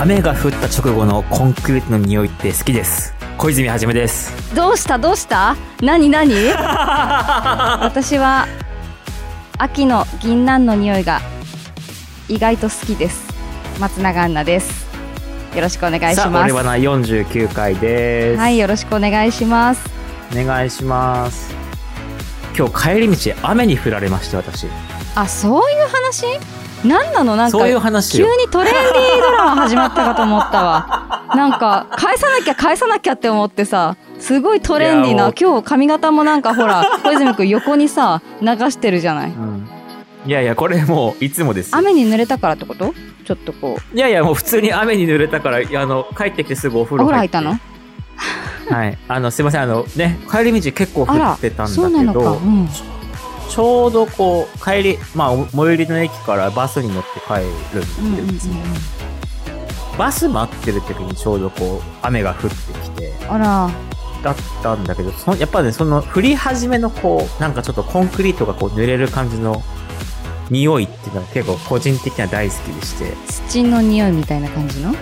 雨が降った直後のコンクリートの匂いって好きです。小泉はじめです。どうした？どうした？何？何？私は秋の銀杏の匂いが意外と好きです。松永杏奈です。よろしくお願いしさあますオレバナ49回です。はいよろしくお願いします。お願いします。今日帰り道雨に降られまして私。あそういう話？何なの？なんかそういう話急よにトレンディードラマ始まったかと思ったわ。なんか返さなきゃ返さなきゃって思ってさすごいトレンディーな今日髪型もなんかほら 小泉君横にさ流してるじゃない？うん。いやいやこれもういつもですよ。雨に濡れたからってこと？ちょっとこう。いやいやもう普通に雨に濡れたからあの帰ってきてすぐお風呂呂入ったの？はい。あのすいませんあのね帰り道結構降ってたんだけど。うん、ちょうどこう帰りまあお最寄りの駅からバスに乗って帰るうんですよ、バス待ってる時にちょうどこう雨が降ってきてあら。だったんだけどそやっぱねその降り始めのこうなんかちょっとコンクリートがこう濡れる感じの匂いっていうのは結構個人的には大好きでして。土の匂いみたいな感じの？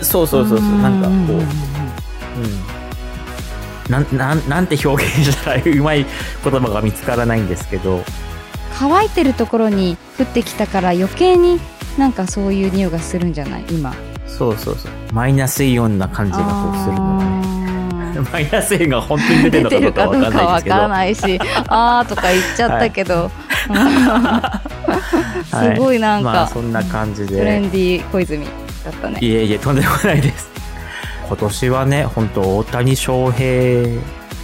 そうそうそうそう。なんかこう、うんなんなんなんて表現したらうまい言葉が見つからないんですけど。乾いてるところに降ってきたから余計になんかそういう匂いがするんじゃない？今。そうそうそう。マイナスイオンな感じがこうするのねあ マイナスイオンが本当に出てるのかどうかわからないしあーとか言っちゃったけど、すごいなんか、まあそんな感じトレでンディー小泉だったね。いえいえとんでもないです今年はね本当大谷翔平。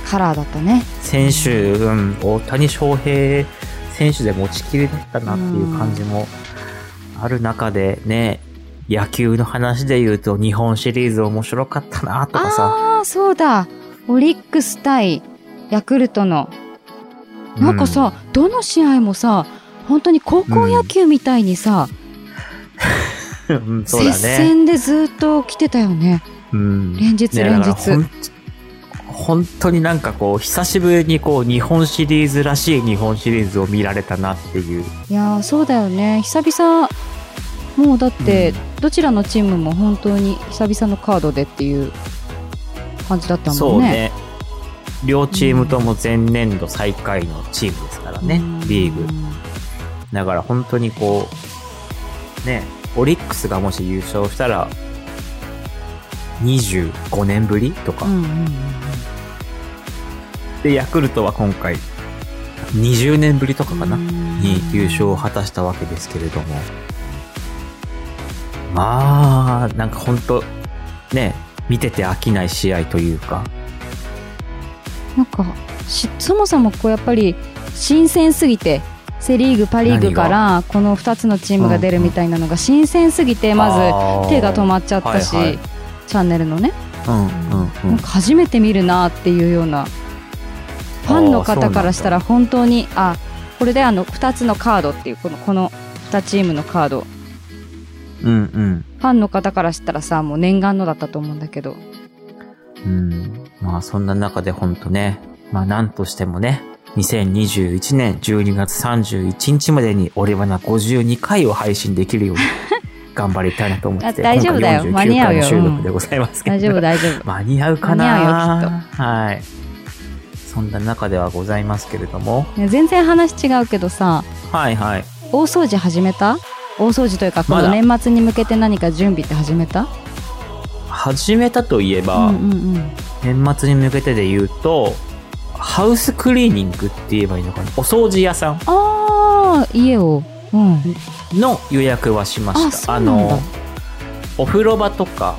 カラーだったね。選手、うん、大谷翔平選手で持ちきりだったなっていう感じもある中でね、野球の話で言うと日本シリーズ面白かったなとかさ、ああそうだ。オリックス対ヤクルトの。なんかさ、どの試合もさ本当に高校野球みたいにさ、うん、うんそうだ接ね。戦でずっと来てたよねうん、連日ね連日。本当になんかこう久しぶりにこう日本シリーズらしい日本シリーズを見られたなっていう。いやーそうだよね。久々もうだって、どちらのチームも本当に久々のカードでっていう感じだったそもね。うんね。両チームとも前年度最下位のチームですからね、うん。リーグ。だから本当にこうねオリックスがもし優勝したら25年ぶりとか、うんうんうんでヤクルトは今回20年ぶりとかかな、うん。に優勝を果たしたわけですけれども。まあなんか本当ね見てて飽きない試合というか。なんかしそもそもこうやっぱり新鮮すぎてセ・リーグパ・リーグからこの2つのチームが出るみたいなのが新鮮すぎてまず手が止まっちゃったし、はいはいチャンネルのね、ずうんうんうなん初めて見るなっていうような。ファンの方からしたら本当にあこれであの2つのカードっていうこのこの2チームのカード。うんうん。ファンの方からしたらさもう念願のだったと思うんだけど。うん。まあそんな中で本当ねまあなんとしてもね2021年12月31日までに俺はな52回を配信できるように頑張りたいなと思ってあ大丈夫だよ。今回49間に合うよ。収録でございますけど、大丈夫大丈夫。間に合うかな？間に合うはい。そんな中ではございますけれども。ね全然話違うけどさはいはい。大掃除始めた？大掃除というかこの年末に向けて何か準備って始めた？始めたといえば、うんうんうん。年末に向けてで言うと、ハウスクリーニングって言えばいいのかな？お掃除屋さん。ああ家を。うんの予約はしまあした。そうなんだの、お風呂場とか、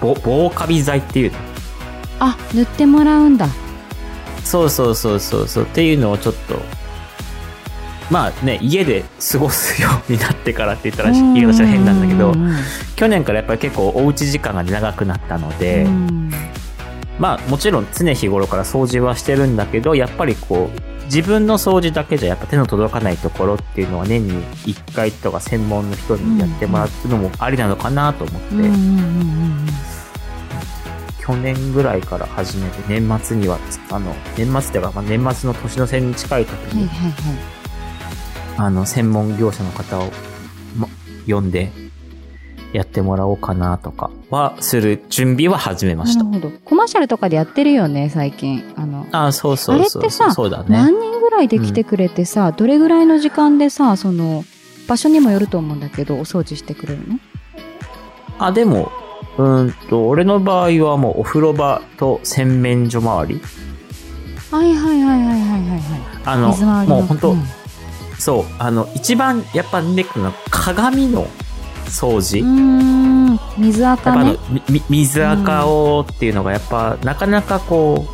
ぼ防カビ剤っていうの。あ塗ってもらうんだそうそうそうそうそう。っていうのをちょっと、まあね、家で過ごすようになってからって言ったら言い方したら変なんだけど去年からやっぱり結構おうち時間が長くなったので、うんまあもちろん常日頃から掃除はしてるんだけど、やっぱりこう、自分の掃除だけじゃやっぱ手の届かないところっていうのは年に1回とか専門の人にやってもらうのもありなのかなと思って、去年ぐらいから始めて、年末には、あの、年末では、まあ、年末の年の瀬に近い時に。あの、専門業者の方を、ま、呼んで、やってもらおうかなとかは、する準備は始めました。なるほど。コマーシャルとかでやってるよね、最近。あの、あそうそうそう。あれってさそうだね。何人ぐらいで来てくれてさ、どれぐらいの時間でさ、その、場所にもよると思うんだけど、お掃除してくれるの？あ、でも、うーんと、俺の場合はもうお風呂場と洗面所周り。はいはいはいはいはいはいはい。あの、水回りのもう本当、うんそう、あの、一番やっぱネックな鏡の掃除。水垢ね水垢をっていうのがやっぱなかなかこ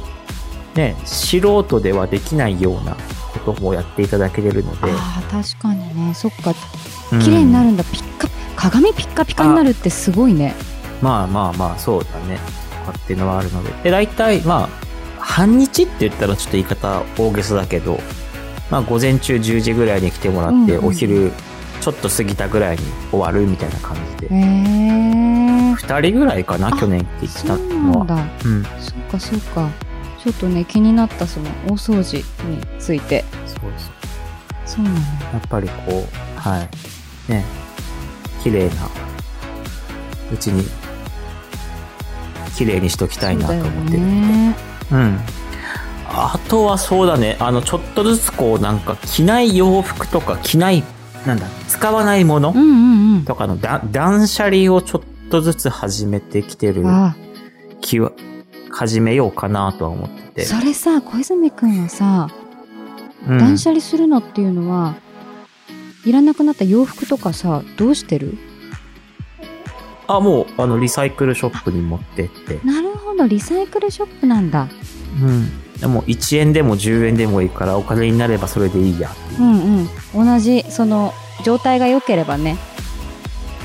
う、ね、素人ではできないようなこともやっていただけれるので。ああ、確かにね。そっか。うん綺麗になるんだ。ピッカ、鏡ピッカピカになるってすごいね。まあまあまあ、そうだね。とかっていうのはあるので。で、大体、まあ、半日って言ったらちょっと言い方大げさだけど、まあ午前中10時ぐらいに来てもらって、うんうんうんお昼ちょっと過ぎたぐらいに終わるみたいな感じで。へえ。二人ぐらいかな、あ去年って言っそうたのは。なんだ。うん。そっかそっか。ちょっとね、気になったその、大掃除について。そうそう。そうなんだ。やっぱりこう、はい。ね、綺麗な、うちに、綺麗にしときたいなと思ってるそうだよね。うん。あとはそうだね、あの、ちょっとずつこう、なんか、着ない洋服とか、着ない、なんだ、使わないものとかのだ断捨離をちょっとずつ始めてきてる気は、始めようかなとは思ってあ、て。それさ、小泉くんはさ、うん断捨離するのっていうのは、いらなくなった洋服とかさ、どうしてる？あ、もう、あの、リサイクルショップに持ってって。なるほど、リサイクルショップなんだ。うん。でも、1円でも10円でもいいから、お金になればそれでいいやっていううんうん。同じ、その、状態が良ければね。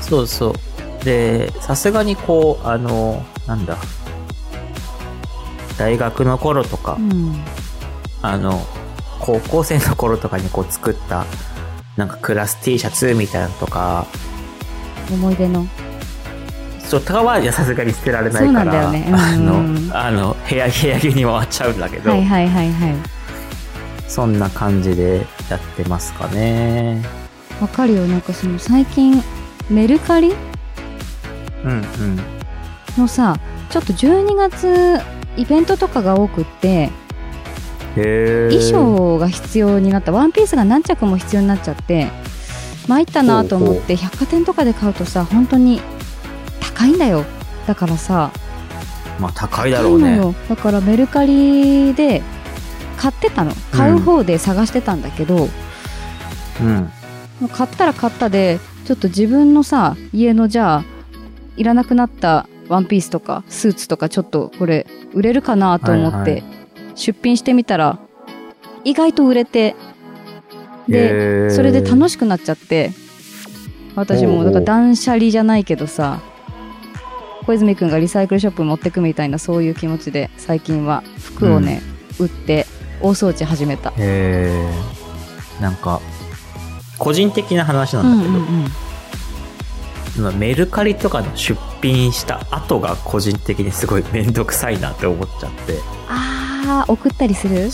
そうそう。で、さすがにこう、あの、なんだ。大学の頃とか、うん。あの、高校生の頃とかにこう作った、なんかクラス T シャツみたいなのとか、思い出の。そう、とかはさすがに捨てられないから、ねうんあの、あの、部屋、部屋着に回っちゃうんだけど、はいはいはいはい。そんな感じでやってますかね。わかるよ。なんかその最近、メルカリ？うんうん。のさ、ちょっと12月、イベントとかが多くって、衣装が必要になったワンピースが何着も必要になっちゃって参ったなと思って百貨店とかで買うとさ本当に高いんだよ。だからさ。まあ高いだろうね。だからメルカリで買ってたの。買う方で探してたんだけど、うん。もう買ったら買ったでちょっと自分のさ家のじゃあいらなくなったワンピースとかスーツとかちょっとこれ売れるかなと思って、出品してみたら意外と売れてでそれで楽しくなっちゃって私も。だから断捨離じゃないけどさ小泉くんがリサイクルショップ持ってくみたいなそういう気持ちで最近は服をね、売って大掃除始めた。へえ。なんか、個人的な話なんだけど、そのメルカリとかの出品した後が個人的にすごいめんどくさいなって思っちゃって。あー送ったりする、う。ん。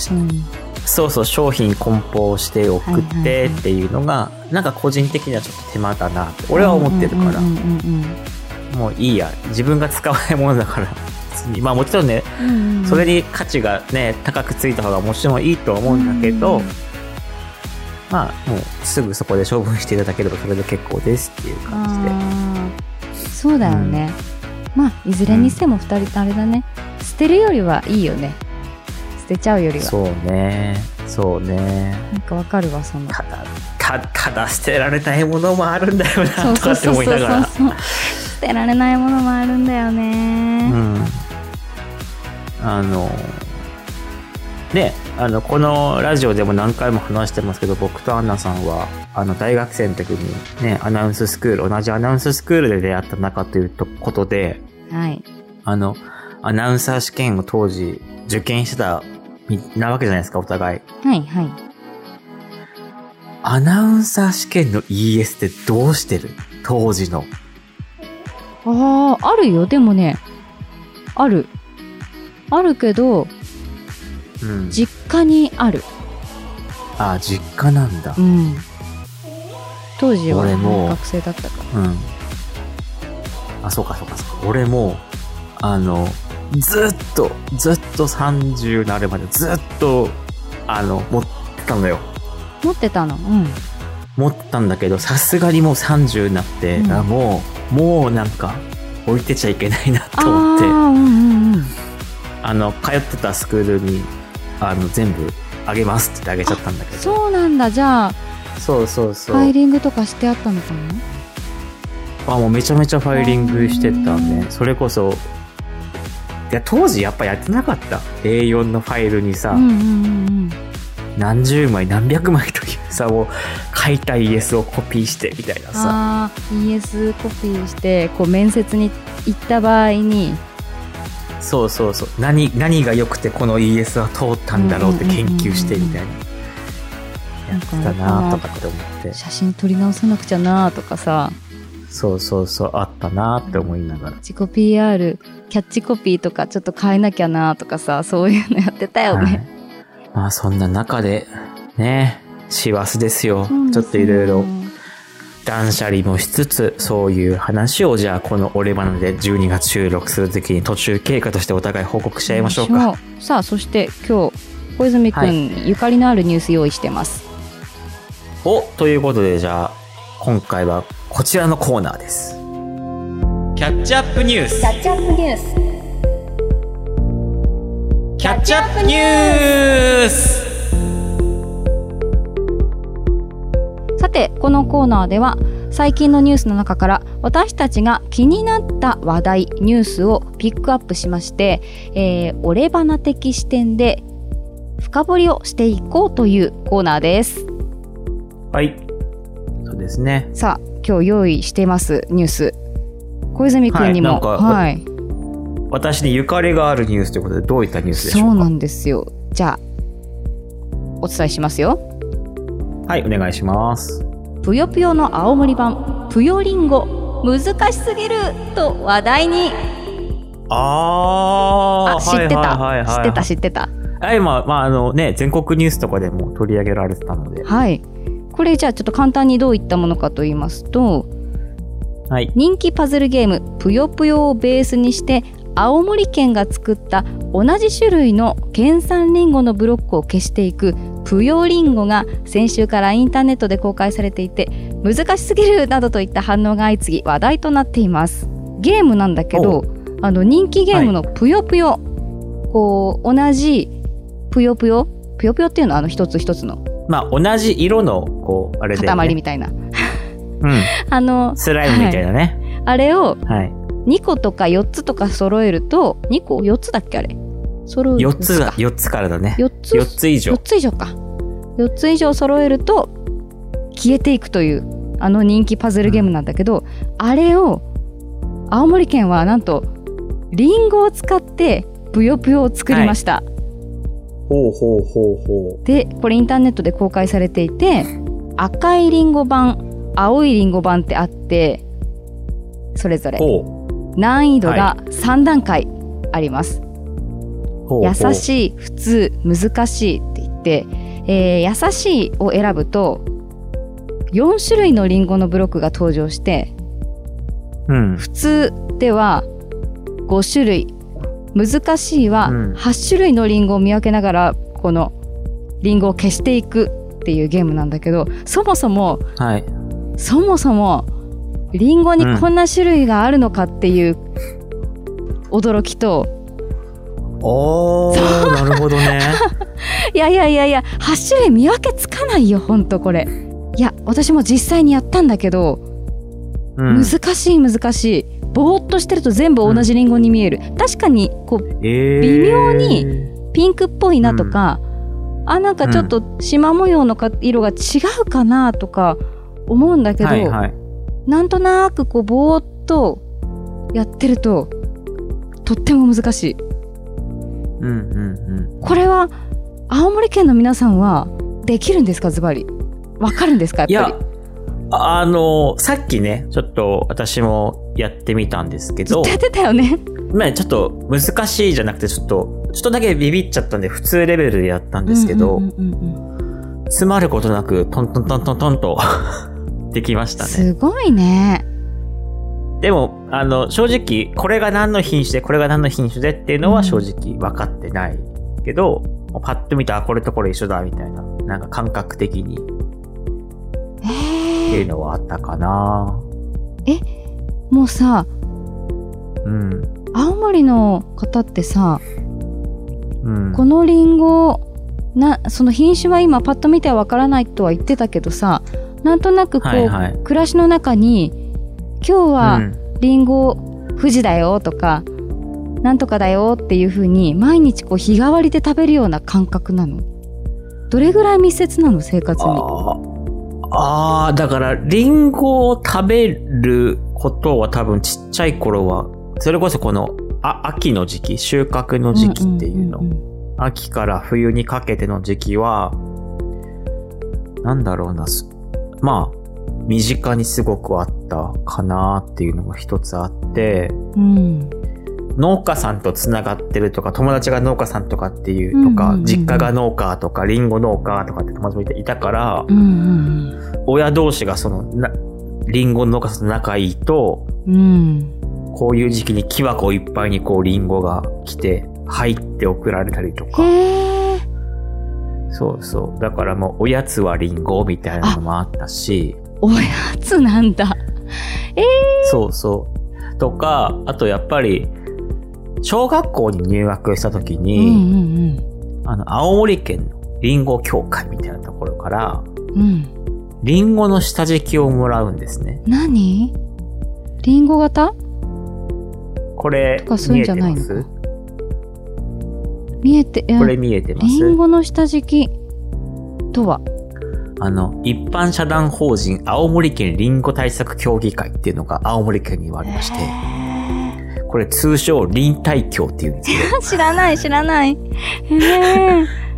そうそう、商品梱包して送はいってっていうのが、なんか個人的にはちょっと手間だなって、俺は思ってるから、うんうんうんもういいや、自分が使わないものだから、まあもちろんね、うんうんうん。それに価値がね、高くついた方がもちろんいいとは思うんだけど、うんまあもうすぐそこで処分していただければそれで結構ですっていう感じで。そうだよね、まあいずれにしても2人あれだね。捨てるよりはいいよね。捨てちゃうよりは。そうね。そうね。なんかわかるわその。ただ、た、ただ捨てられないものもあるんだよそな、とかって思いながら。捨てられないものもあるんだよね、うん。あの、で、あの、このラジオでも何回も話してますけど、僕とアンナさんは、あの、大学生の時にね、アナウンススクール、同じアナウンススクールで出会った仲というとことで、はいあの、アナウンサー試験を当時受験してたみなわけじゃないですか、お互い。はいはいアナウンサー試験の ES ってどうしてる？当時の。あああるよでもねあるあるけど、うん。実家にある。あ、実家なんだう。ん。当時は俺も学生だったから。うん。あ、そうかそうかそうか。俺も、あの、ずっと、ずっと30になるまでずっと、あの、持ってたのよ。持ってたの？うん。持ってたんだけど、さすがにもう30になって、うんあもう、もうなんか、置いてちゃいけないなあと思って、あー、うんうんうん。あの、通ってたスクールに、あの、全部あげますって言ってあげちゃったんだけど。そうなんだ。じゃあ、そうそうそう。ファイリングとかしてあったのかな？あ、もうめちゃめちゃファイリングしてたね。それこそ、いや、当時やっぱやってなかった。A4 のファイルにさ、うんうんうんうん。何十枚何百枚というさ、もう書いた ES をコピーしてみたいなさ。ES コピーして、こう面接に行った場合に、そうそうそう。何、何が良くてこの ES は通ったんだろうって研究してみたいな。やってたなとかって思って。写真撮り直さなくちゃなとかさ、そうそうそう、あったなって思いながら。自己 PR、キャッチコピーとかちょっと変えなきゃなとかさ、そういうのやってたよはいね。まあそんな中で、ね、師走ですよ。そうですよちょっといろいろ断捨離もしつつ、そういう話をじゃあこの俺花で12月収録するときに途中経過としてお互い報告しちゃいましょうか。さあ、そして今日、小泉くん、はいゆかりのあるニュース用意してます。お、ということでじゃあ、今回はこちらのコーナーです。キャッチアップニュースャッチアップニュース。キャッチアップニュースて、このコーナーでは、最近のニュースの中から私たちが気になった話題、ニュースをピックアップしまして、えー、オレバナ的視点で深掘りをしていこうというコーナーです。はい。そうですね。さあ、今日用意していますニュース。小泉くんにも、はいはい、私にゆかりがあるニュースということでどういったニュースでしょうか？そうなんですよ。じゃあ、お伝えしますよ。はい、お願いします。ぷよぷよの青森版、ぷよりんご、難しすぎると話題に。ああ、知ってた、はいはいはいはい、知ってた、知ってた。はい、まあ、まあ、あのね、全国ニュースとかでも取り上げられてたので。はい。これじゃあちょっと簡単にどういったものかと言いますと、はい。人気パズルゲームぷよぷよをベースにして青森県が作った同じ種類の県産リンゴのブロックを消していくぷよリンゴが先週からインターネットで公開されていて難しすぎるなどといった反応が相次ぎ話題となっていますゲームなんだけどあの人気ゲームのぷよぷよ、こう同じぷよぷよぷよぷよっていうのはあの一つ一つのまあ、同じ色の、こう、あれで、ね。塊みたいな、うん。あのスライムみたいなね。あれをはい。2個とか4つとか揃えると2個4つだっけあれ？揃う4つが、か4つからだね。4つ？4つ以上4。つ以上か4つ以上揃えると消えていくというあの人気パズルゲームなんだけど、あれを青森県はなんとリンゴを使ってぷよぷよを作りました、ほうほうほうほでこれインターネットで公開されていて赤いリンゴ版青いリンゴ版ってあってそれぞう。れ。難易度が3段階あります、ほう。優い。しい普通難しいって言って、えー優しいを選ぶと4種類のリンゴのブロックが登場してうん。普通では5種類難しいはうん8種類のリンゴを見分けながらこのリンゴを消していくっていうゲームなんだけどそもそもはい。そもそもリンゴにこんな種類があるのかっていう驚きと、おー、なるほどね。いやいやいやいや8種類見分けつかないよほんとこれ。いや私も実際にやったんだけど、うん。難しい難しい。ぼーっとしてると全部同じリンゴに見える、確かにこうえー、微妙にピンクっぽいなとか、あなんかちょっと縞模様のか色が違うかなとか思うんだけど、はいはい。なんとなくこうぼーっとやってるととっても難しいうんうんこれは青森県の皆さんはできるんですかズバリ？わかるんですか？やっぱり。や、あの、さっきね、ちょっと私もやってみたんですけど。やってたよね。まあちょっと難しいじゃなくて、ちょっと、ちょっとだけビビっちゃったんで、普通レベルでやったんですけど、うんうんうんうん。詰まることなく、トントントントントンと できましたね。すごいね。でも、あの、正直、これが何の品種で、これが何の品種でっていうのは正直分かってないけど、パッと見たら、あこれとこれ一緒だ、みたいな、なんか感覚的に。ってえいうのはあったかな。ー、もうさ、うん。青森の方ってさ、うん。このリンゴなその品種は今パッと見てはわからないとは言ってたけどさなんとなくこう、はいはい。暮らしの中に今日うはん。リンゴ富士だよとか、なんとかだよっていう風に毎日こう日替わりで食べるような感覚なの。どれぐらい密接なの生活に？あー。あー、だから、リンゴを食べることは多分ちっちゃい頃は、それこそこの、あ、秋の時期、収穫の時期っていうの。んんん。秋から冬にかけての時期は、なんだろうな、すまあ、身近にすごくあったかなっていうのが一つあって、うん。農家さんとつながってるとか、友達が農家さんとかっていうとか、うんうんうん。うん実家が農家とか、リンゴ農家とかって友達もいたから、うんうん親同士がその、な、リンゴ農家さんと仲いいと、うん。うんこういう時期に木箱いっぱいにこうリンゴが来て、入って送られたりとか。そうそう。だからもうおやつはリンゴみたいなのもあったし、おやつなんだ。そうそう。とか、あとやっぱり、小学校に入学した時うんに、うん。あの、青森県のリンゴ協会みたいなところから、うん。うんリンゴの下敷きをもらうんですね。何？リンゴ型？これとか、そういうんじゃ見えてまないのかす？見えてこれ見えてます？リンゴの下敷きとは？あの、一般社団法人青森県リンゴ対策協議会っていうのが青森県にはありまして、これ通称臨対協っていうんですけど、知らない知らない。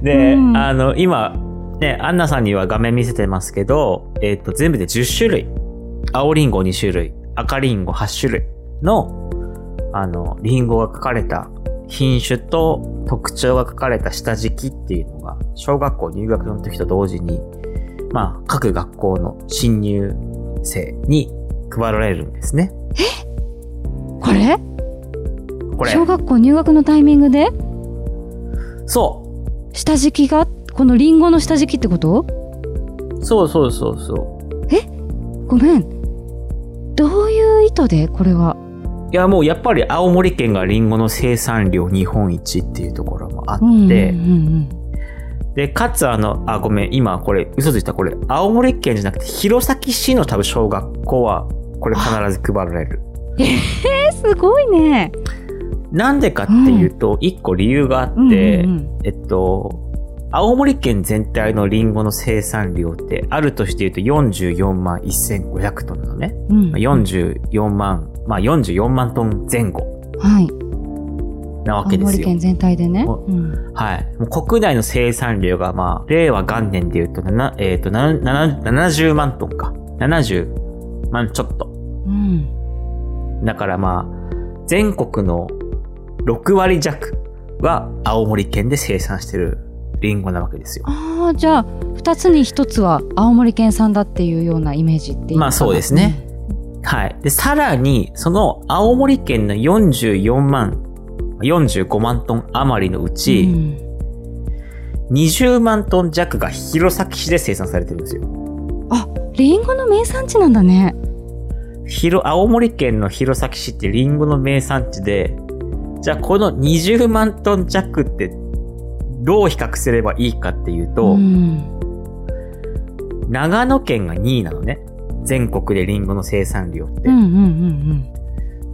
で、うん。あの、今、ね、アンナさんには画面見せてますけど、えっ、と、全部で10種類。青リンゴ2種類、赤リンゴ8種類の、あの、リンゴが書かれた品種と特徴が書かれた下敷きっていうのが、小学校入学の時と同時に、まあ、各学校の新入生に配られるんですね。これ？これ。小学校入学のタイミングで？そう。下敷きが？このリンゴの下敷きってこと？そうそうそうそごめん。どういう意図で？これは。いや、もうやっぱり青森県がリンゴの生産量日本一っていうところもあって、うんうんうんで、かつあの、あ、ごめん、今これ、嘘ついた、これ、青森県じゃなくて、弘前市の多分小学校は、これ必ず配られる。うんえすごいね。なんでかっていうと、一個理由があって、うんうんえっと、青森県全体のリンゴの生産量って、あるとして言うと44万1500トンなのね。うん。うんまあ44万、まあ44万トン前後。はいなわ青けですよ。森県全体でね、おうんはい。もう国内の生産量が、まあ、令和元年で言うと、なえっ、と、なな70万トンか。70万ちょっと。うんだからまあ、全国の6割弱は青森県で生産してるリンゴなわけですよ。ああじゃあ2つに1つは青森県産だっていうようなイメージっていいのかなまあそうですね、はい。で、さらに、その青森県の44万、45万トン余りのううち、ん20万トン弱が弘前市で生産されてるんですよ。リンゴの名産地なんだね広、青森県の弘前市ってリンゴの名産地で、じゃあこの20万トン弱ってどう比較すればいいかっていうと、ん長野県が2位なのね。全国でリンゴの生産量って。うんうんうん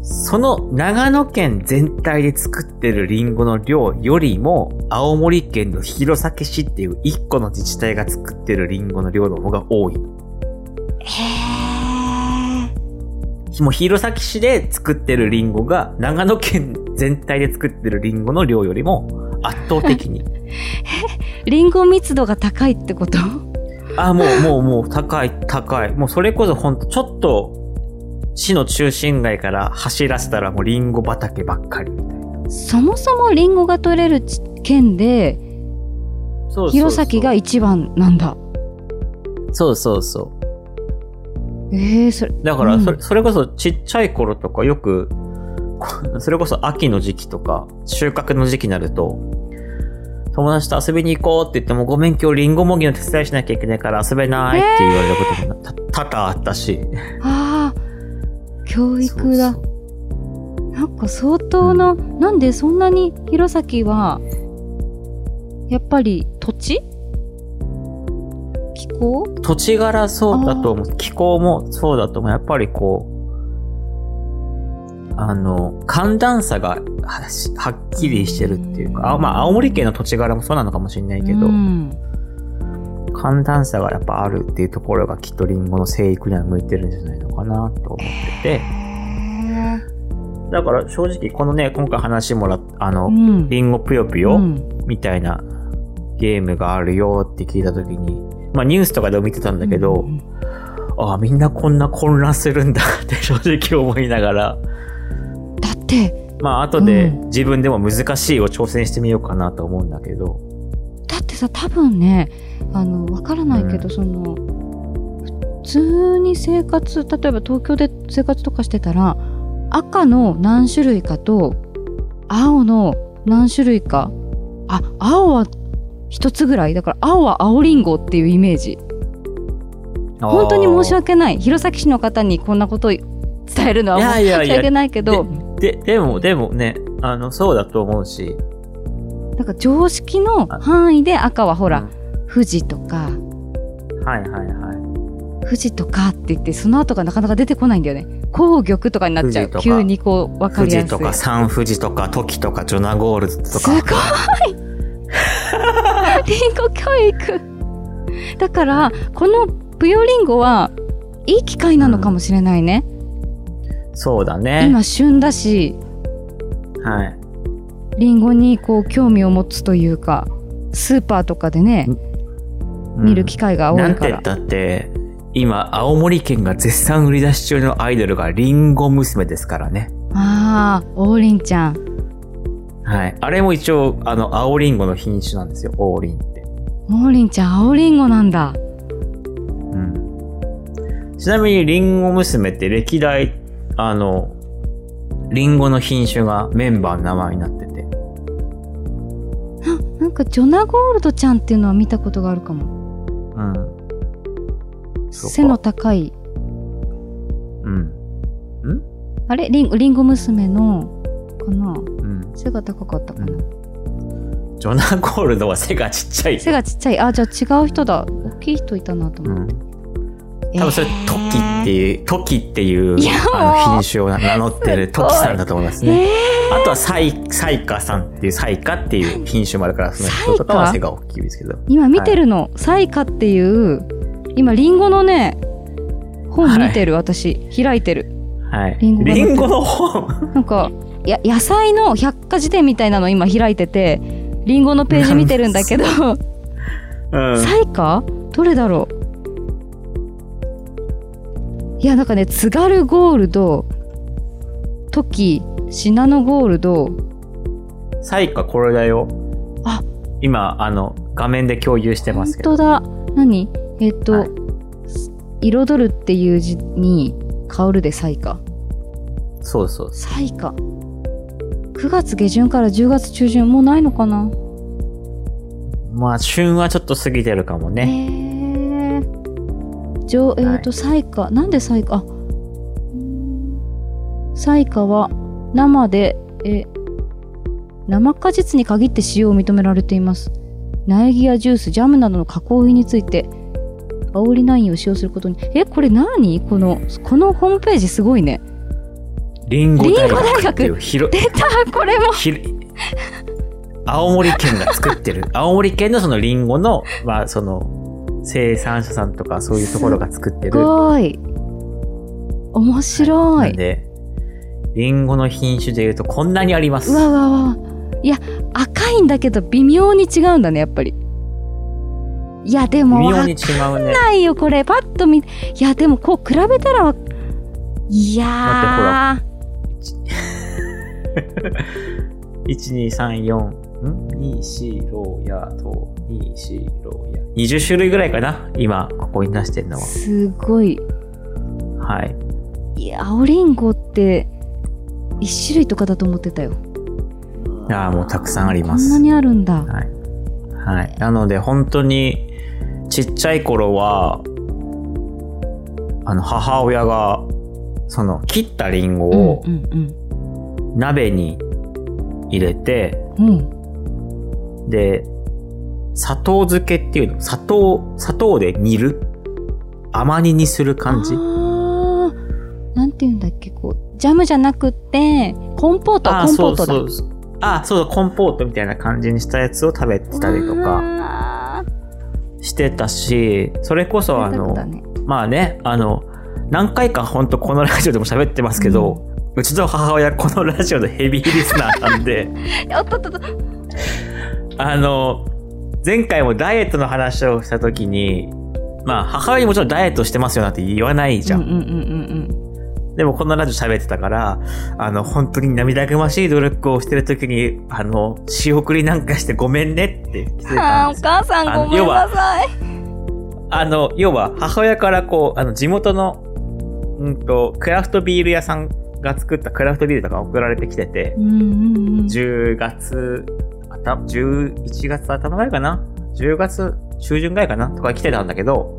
その長野県全体で作ってるリンゴの量よりも、青森県の弘前市っていう1個の自治体が作ってるリンゴの量の方が多い。うんへえもう弘前市で作ってるリンゴが長野県全体で作ってるリンゴの量よりも圧倒的に。リンゴ密度が高いってこと？あ、もうもうもう高い高い。もうそれこそほんとちょっと市の中心街から走らせたらもうリンゴ畑ばっかりみたいな。そもそもリンゴが取れるち県でそうそうそう弘前が一番なんだそうそうそえー、それう。だからうんそれ、それこそちっちゃい頃とかよく、こ それこそ秋の時期とか、収穫の時期になると、友達と遊びに行こうって言っても、ごめん今日リンゴもぎの手伝いしなきゃいけないから遊べないって言われることもた多々あったし。ああ教育だ。なんか相当な、なんでそんなに弘前はやっぱり土地？気候？土地柄そうだと思う。気候もそうだと思う。やっぱりこう、あの、寒暖差がはっきりしてるっていうか、あまあ、青森県の土地柄もそうなのかもしれないけど、うん寒暖差がやっぱあるっていうところがきっとリンゴの生育には向いてるんじゃないのかなと思ってて、へだから正直このね、今回話もらった、あの、ーうん。リンゴぷよぷよ、うん。みたいなゲームがあるよって聞いたときに、まあニュースとかでも見てたんだけど、うんああ、みんなこんな混乱するんだ って正直思いながら、だって。まあ後でうん。自分でも難しいを挑戦してみようかなと思うんだけど、さ多分ねあのわからないけど、うん。その普通に生活例えば東京で生活とかしてたら赤の何種類かと青の何種類かあ青は一つぐらいだから青は青りんごっていうイメージ。本当に申し訳ない。弘前市の方にこんなことを伝えるのは申し訳ないけど。で、でも、でもね、あの、そうだと思うし、なんか常識の範囲で赤はほら、うん。富士とかはいはいはい。富士とかって言ってその後がなかなか出てこないんだよね。紅玉とかになっちゃう。急にこう分かりやすい。富士とかサン富士とかトキとかジョナゴールドとすごい！か。リンゴ教育。だからこのぷよりんごはいい機会なのかもしれないね、そうだね。今旬だし。はい。りんごにこう興味を持つというかスーパーとかでねうん見る機会が多ないんから、て言ったって、今、青森県が絶賛売り出し中のアイドルがリンゴ娘ですからね。ああ王林ちゃんはい。あれも一応、あの、青リンゴの品種なんですよ、王林って。王林ちゃん青りんごなんだうん。ちなみに、リンゴ娘って歴代、あの、リンゴの品種がメンバーの名前になってて。なんかジョナゴールドちゃんっていうのは見たことがあるかも。うん。背の高い。うん。あれ？リンリンゴ娘のかな？うん。背が高かったかな、ジョナゴールドは背がちっちゃい。背がちっちゃい。あじゃあ違う人だ。大きい人いたなとうん思って、。多分それ、トキっていう、トキっていうあの品種を名乗ってるトキさんだと思いますえね。ー。あとはサイ、サイカさんっていうサイカっていう品種もあるから、その人とかは背が大きいですけど。今見てるの、サイカっていう今リンゴのね本見てる、私。開いてる。はい。リンゴがリンゴの本？なんかや野菜の百科事典みたいなの今開いててリンゴのページ見てるんだけど。うん。サイカ？どれだろう？いやなんかね津軽ゴールドトキシナノゴールド。サイカこれだよ。あ。今、あの、画面で共有してま本すけど。当だ。何？えっと、はい。彩るっていう字に香るでサイカ。そうそう。そサイカ。9月下旬から10月中旬もうないのかな？う。まあ、旬はちょっと過ぎてるかもへね。えじょえっ、と、サイカなんでサイカ？あうーんサイカは生でえ生果実に限って使用を認められています。苗木やジュースジャムなどの加工品について煽りナインを使用することに。えこれ何？このこのホームページすごいね。リンゴ大学出たこれも。ひ青森県が作ってる。青森県のそのリンゴの、まあその、生産者さんとかそういうところが作ってする。ごい。面白ない。んで、リンゴの品種で言うとこんなにあります。うわうわうわ。いや赤いんだけど微妙に違うんだねやっぱり。いやでもわかん微妙に違うね。ないよこれ。パッと見いやでもこう比べたらわいや1、2、3、4、ん ?2、4、ローヤと、2、4、ローヤ。20種類ぐらいかな今、ここに出してるのー、は。すごい。はい。いや、青りんごって、一種類とかだと思ってたよ。ああ、もうたくさんあります。こんなにあるんだ。はい。はい。なので、本当に、ちっちゃい頃は、あの、母親が、その、切ったリンゴうんをうん鍋に入れて、うん。うん。で、砂糖漬けっていうの、砂糖、砂糖で煮る？甘煮にする感じ？なんて言うんだっけ、こう、ジャムじゃなくて、コンポート、あコンポートだ。そうそう。あ、そうコンポートみたいな感じにしたやつを食べてたりとかか、してたし、それこそあの、だね、まあね、あの、何回か本当このラジオでも喋ってますけど、うちの母親このラジオのヘビーリスナーなんで、おっとっとっと。あの、前回もダイエットの話をした時に、まあ母親にもちろんダイエットしてますよなんて言わないじゃん。うんうんうんうんでもこのラジオ喋ってたから、あの、本当に涙ぐましい努力をしてる時に、あの、仕送りなんかしてごめんねって気づうん。いたあーおんですよ。母さんごめんなさい。あの、要は母親からこう、あの、地元の、うんと、クラフトビール屋さんが作ったクラフトビールとか送られてきててう、んうんうん。10月、あた、11月頭ぐらいかな ?10 月中旬ぐらいかな？とか来てたんだけど、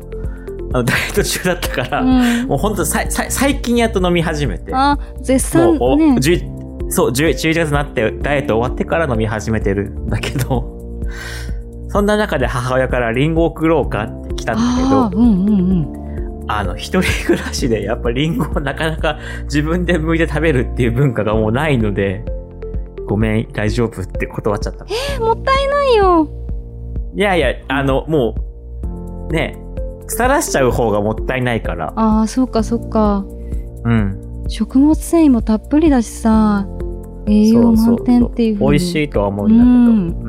あの、ダイエット中だったから、うんもうほんとさいさい最近やっと飲み始めて。あ、絶賛ね。10そう、10 11月になって、ダイエット終わってから飲み始めてるんだけど、そんな中で母親からリンゴを送ろうかって来たんだけどうんうんうん。あの、一人暮らしでやっぱリンゴをなかなか自分で剥いて食べるっていう文化がもうないので、ごめん、大丈夫って断っちゃった。え、もったいないよ。いやいや、あの、もう、ね、腐らしちゃう方がもったいないから。ああ、そうかそうか。うん。食物繊維もたっぷりだしさ、栄養満点っていう風に美味しいとは思うんだけど。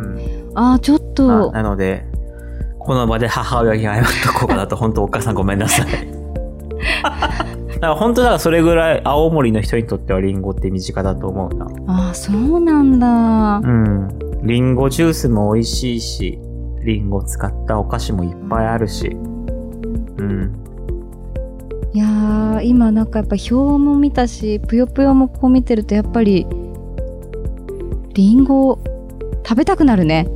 うんああ、ちょっまとあ、なので、この場で母親に謝っとこうかなと、本当お母さんごめんなさい。だから本当だからそれぐらい青森の人にとってはリンゴって身近だと思うな。ああ、そうなんだ。うん。リンゴジュースも美味しいし、リンゴ使ったお菓子もいっぱいあるし。うん。いやー、今なんかやっぱ表も見たし、ぷよぷよもこう見てるとやっぱり、リンゴ食べたくなるね。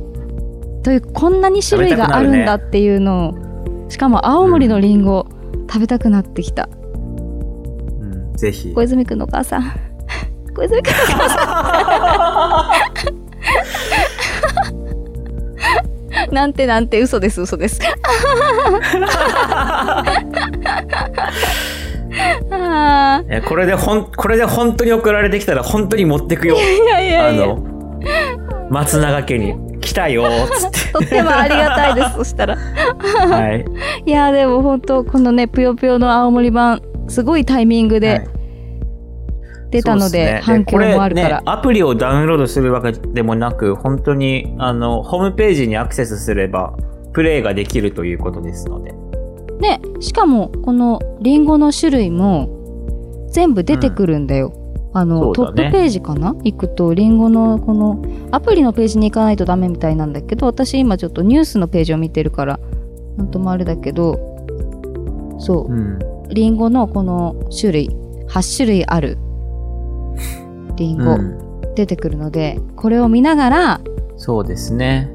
という、こんなに種類があるんだっていうのを、しかも青森のリンゴ、食べたくなってきた。うん。ぜひ。小泉くんのお母さん。小泉くんのお母さん。なんてなんて嘘です嘘です。あえこれでほん、これで本当に送られてきたら本当に持ってくよ。ーいやいやいや。あの、松永家に来たよつって。とってもありがたいです。そしたら。はい。いやでも本当このねぷよぷよの青森版すごいタイミングはでい出たので,、そうっすね反響もあるからね、。アプリをダウンロードするわけでもなく、本当に、あの、ホームページにアクセスすれば、プレイができるということですので。ねしかもこのリンゴの種類も全部出てくるんだよ。あの、そうだねトップページかな？行くとリンゴのこのアプリのページに行かないとダメみたいなんだけど私今ちょっとニュースのページを見てるからなんともあれだけどそううん。リンゴのこの種類8種類あるリンゴ、うん出てくるのでこれを見ながらそうですね。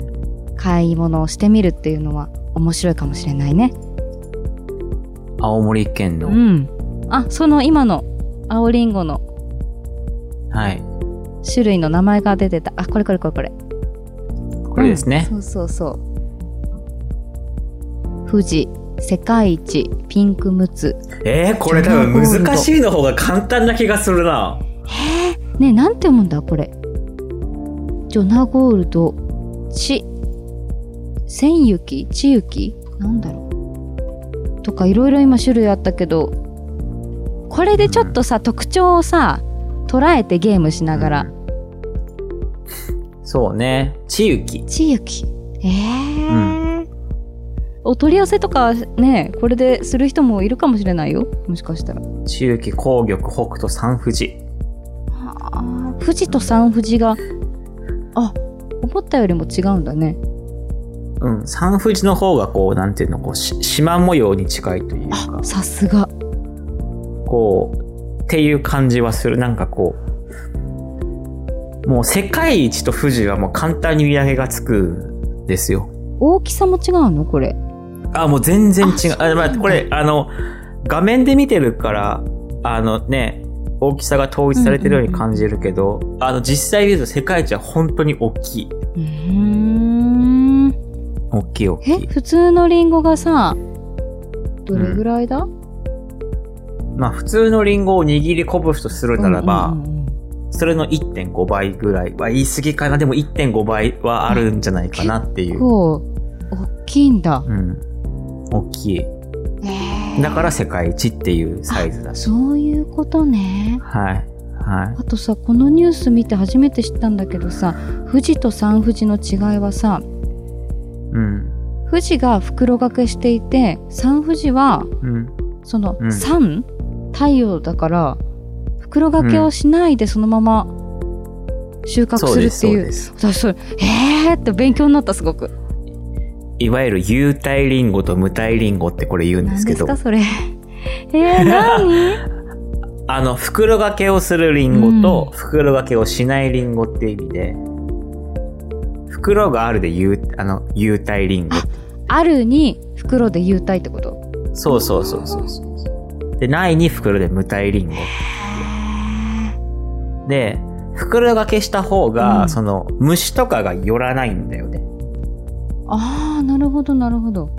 買い物をしてみるっていうのは面白いかもしれないね。青森県の、うん。あ、その今の青りんごのはい。種類の名前が出てた。あ、これこれこれこれ。これですね。そうそうそう。富士、世界一、ピンクムツ。えー、これ多分難しいの方が簡単な気がするな。ねえ、なんて読むんだこれ。ジョナゴールド、チ、千雪？千雪？なんだろう。とかいろいろ今種類あったけど、これでちょっとさ、特徴をさ、捉えてゲームしながら。うんそうね。ちゆき。千雪。えー。お取り寄せとかねこれでする人もいるかもしれないよ。もしかしたら。中期紅玉北斗三富士。あ富士と三富士があ思ったよりも違うんだね。うん、三富士の方がこう、なんていうの、こう、し縞模様に近いというか。あ、さすが。こう、っていう感じはする。なんかこう、もう世界一と富士はもう簡単に見上げがつくんですよ。大きさも違うの？これあ、もう全然違う。あ、まあ、これ、あの、画面で見てるから、あのね、大きさが統一されてるように感じるけど、あの、実際見ると世界一は本当に大きい。うーん大きい大きえい。普通のリンゴがさどれぐらいだ、まあ、普通のリンゴを握り拳とするならば、うんうんうんそれの1.5倍ぐらいは言い過ぎかな。でも1.5倍はあるんじゃないかなっていう。こう大きいんだ、うん。大きい。だから世界一っていうサイズだし。そういうことねはい。はい。あとさこのニュース見て初めて知ったんだけどさ富士と三富士の違いはさうん。富士が袋掛けしていて三富士はうん。そのうん三、太陽だから袋掛けをしないでそのまま収穫す、するっていう、そうです。私それえーって勉強になったすごくいわゆる有体リンゴと無体リンゴってこれ言うんで何すけど、ですかそれ？えー、何？あの、袋掛けをするリンゴと袋掛けをしないリンゴって意味で、袋があるで有、あの、有体リンゴ。あるに袋で有体ってこと？そうそうそうそうそう。で、ないに袋で無体リンゴ。で、袋掛けした方が、うんその、虫とかが寄らないんだよね。ああなるほどなるほど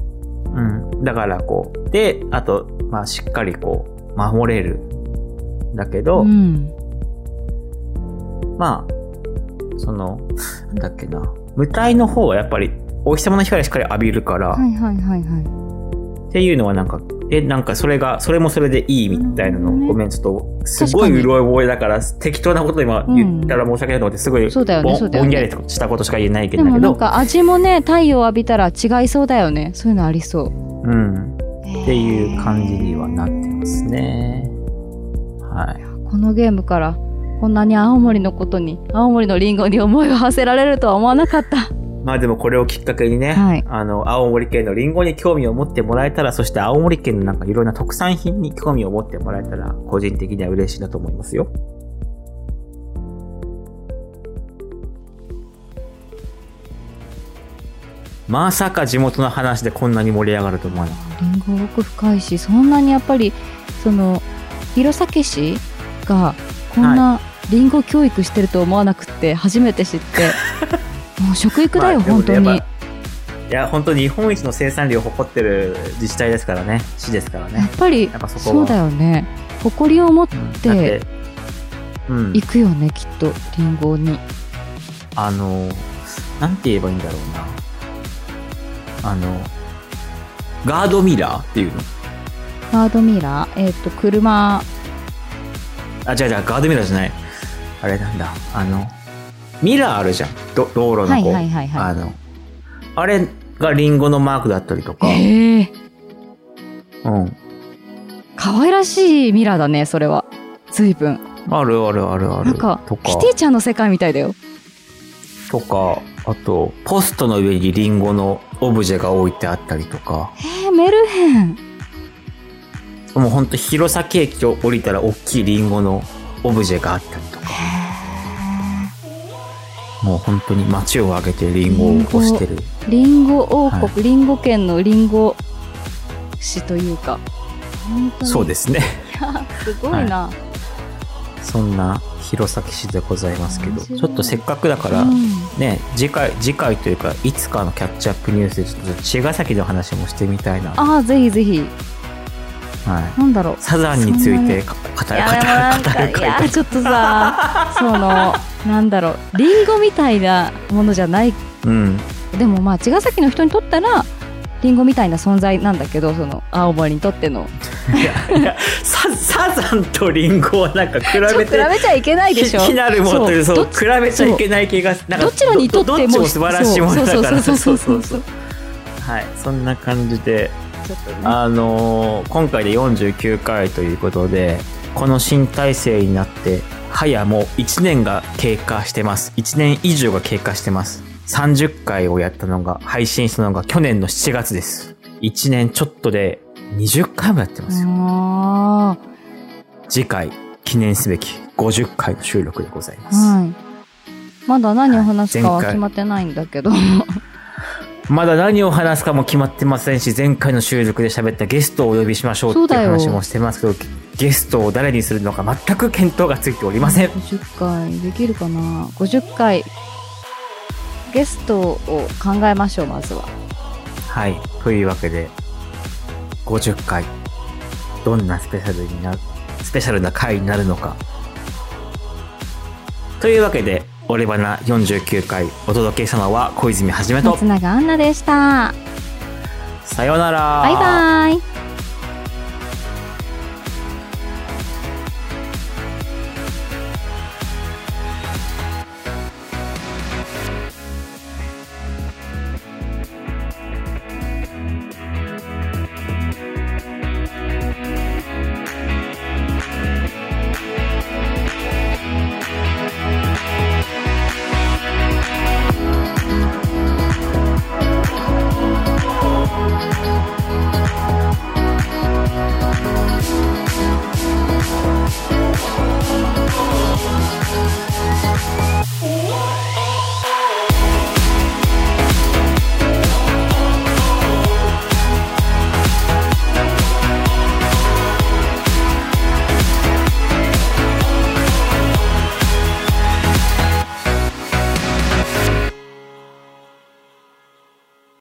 うん。だからこう、で、あと、まあしっかりこう、守れる。だけど、うんまあ、その、なんだっけな。無体の方はやっぱり、お日様の光しっかり浴びるから、はいはいはいはいっていうのはなんか、え、なんかそれが、それもそれでいいみたいなの、ごめん、ちょっと、すごいうろ覚えだから、適当なこと今言ったら申し訳ないと思って、すごい、そうだよねぼそうだよね。ぼんやりとしたことしか言えないけでどだけど、もなんか味もね太陽浴びたら違いそうだよね。そういうのありそう。うん。っていう感じにはなってますね。はい。このゲームからこんなに青森のことに青森のリンゴに思いを馳せられるとは思わなかったまあでもこれをきっかけにね、はい。あの、青森県のリンゴに興味を持ってもらえたら、そして青森県のなんかいろんな特産品に興味を持ってもらえたら、個人的には嬉しいなと思いますよ。まさか地元の話でこんなに盛り上がると思わなかっリンゴ奥深いしそんなにやっぱりその弘前市がこんなリンゴ教育してると思わなくって初めて知って もう食育だよ、まあ本当に。いや、本当に日本一の生産量を誇ってる自治体ですからね。市ですからやねっ。ぱりやっぱそこはそうだよね誇りを持ってって、うん。いくよねきっとリンゴにあの、なんて言えばいいんだろうな。あの、ガードミラーっていうの？ガードミラー？えっ、と車あ、違う違う、ガードミラーじゃない。あれなんだ。あの、ミラーあるじゃん。ど道路のこう。はいはいあの、あれがリンゴのマークだったりとか。へえうん。可愛らしいミラーだねそれは随分あるあるあるある。なんかとかキ、ティちゃんの世界みたいだよとか、あと、ポストの上にリンゴのオブジェが置いてあったりとか。えー、メルヘンもうほんと弘前駅を降りたら大きいリンゴのオブジェがあったりとか。もう本当に街を挙げてリンゴを押してる。リンゴ王国、はリンゴ県のリンゴ市というか。そうですね。すごいな、そんな弘前市でございますけど、ちょっとせっかくだから、うん。ね、次回、次回というか、いつかのキャッチアップニュースでちょっと茅ヶ崎の話もしてみたいな。はああぜひぜひい。なんだろう。サザンについてか語る、語る、語るい。回やちょっとさ そのなんだろう。リンゴみたいなものじゃない。うん。でもまあ茅ヶ崎の人にとったらリンゴみたいな存在なんだけどその青森にとっての。いや、いや、ササザンとリンゴはなんか比ちょっと比べて、べちゃいけないでしょ。気になるものという、そう、比べちゃいけない気が、なんかどちらにとっても素晴らしいものだから、そうそうそう。そうそうそう。はい、そんな感じで、ちょっとねあのー今回で49回ということで、この新体制になって、早もう1年が経過してます。1年以上が経過してます。30回をやったのが、配信したのが去年の7月です。1年ちょっとで20回もやってますよ。あ次回、記念すべき50回の収録でございまあ、す。はい。まだ何を話すかは決まってないんだけど。まだ何を話すかも決まってませんし、前回の収録で喋ったゲストをお呼びしましょうっていう話もしてますけど、ゲストを誰にするのか全く見当がついておりません。50回できるかな ?50 回。ゲストを考えましょう、まずは。はい。というわけで、50回、どんなスペシャルになる、スペシャルな回になるのか。というわけで、俺バナ49回お届けしたのは小泉はじめと松、永アンナでした。さようなら。バイバイ。